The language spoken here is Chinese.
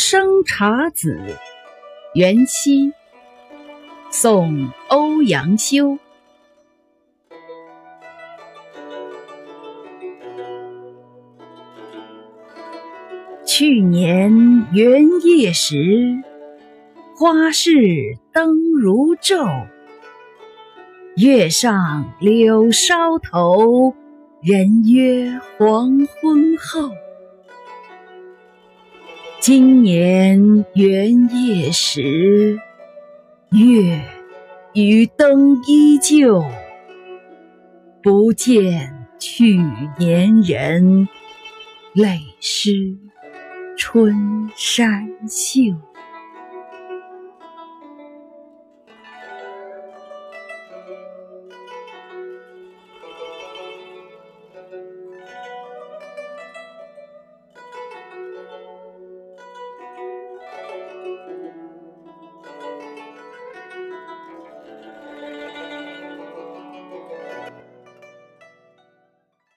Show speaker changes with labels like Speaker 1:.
Speaker 1: 生查子·元夕，宋·欧阳修。去年元夜时，花市灯如昼。月上柳梢头，人约黄昏后。今年元夜时，月与灯依旧，不见去年人，泪湿春衫袖。